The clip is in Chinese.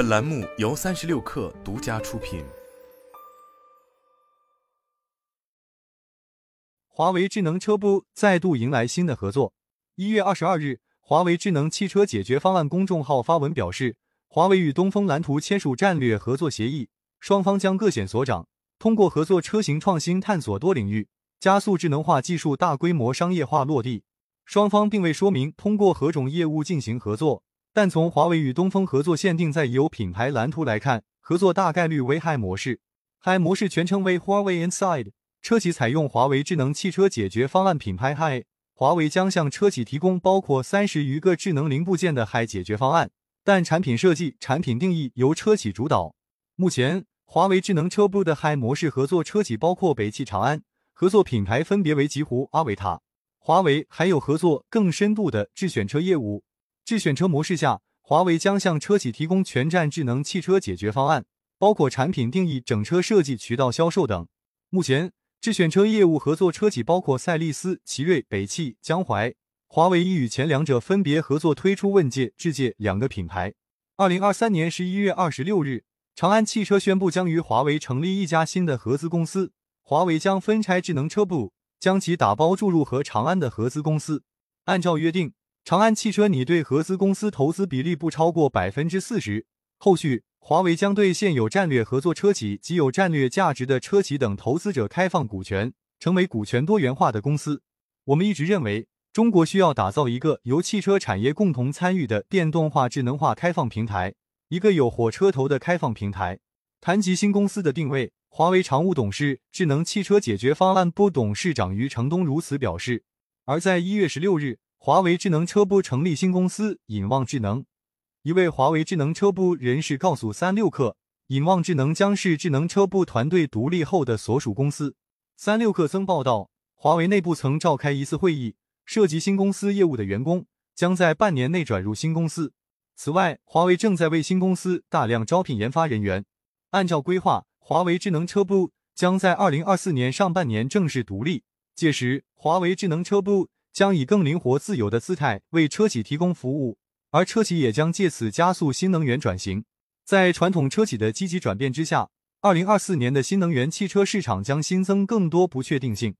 本栏目由三十六氪独家出品。华为智能车部再度迎来新的合作。一月二十二日，华为智能汽车解决方案公众号发文表示，华为与东风蓝图签署战略合作协议，双方将各显所长，通过合作车型创新探索多领域，加速智能化技术大规模商业化落地。双方并未说明通过何种业务进行合作，但从华为与东风合作限定在已有品牌蓝图来看，合作大概率为 Hi 模式。Hi 模式全称为 Huawei Inside，车企采用华为智能汽车解决方案品牌 Hi，华为将向车企提供包括三十余个智能零部件的 Hi 解决方案，但产品设计、产品定义由车企主导。目前，华为智能车部的 Hi 模式合作车企包括北汽长安，合作品牌分别为极狐、阿维塔。华为还有合作更深度的智选车业务。智选车模式下，华为将向车企提供全站智能汽车解决方案，包括产品定义、整车设计、渠道销售等。目前，智选车业务合作车企包括赛力斯、奇瑞、北汽、江淮。华为已与前两者分别合作推出问界、智界两个品牌。二零二三年十一月二十六日，长安汽车宣布将与华为成立一家新的合资公司，华为将分拆智能车部。将其打包注入和长安的合资公司。按照约定，长安汽车拟对合资公司投资比例不超过百分之四十。后续，华为将对现有战略合作车企及有战略价值的车企等投资者开放股权，成为股权多元化的公司。我们一直认为，中国需要打造一个由汽车产业共同参与的电动化、智能化开放平台，一个有火车头的开放平台。谈及新公司的定位。华为常务董事、智能汽车解决方案部董事长余承东如此表示。而在一月十六日，华为智能车部成立新公司引望智能。一位华为智能车部人士告诉三六氪，引望智能将是智能车部团队独立后的所属公司。三六氪曾报道，华为内部曾召开一次会议，涉及新公司业务的员工将在半年内转入新公司。此外，华为正在为新公司大量招聘研发人员。按照规划。华为智能车部将在二零二四年上半年正式独立，届时华为智能车部将以更灵活自由的姿态为车企提供服务，而车企也将借此加速新能源转型。在传统车企的积极转变之下，二零二四年的新能源汽车市场将新增更多不确定性。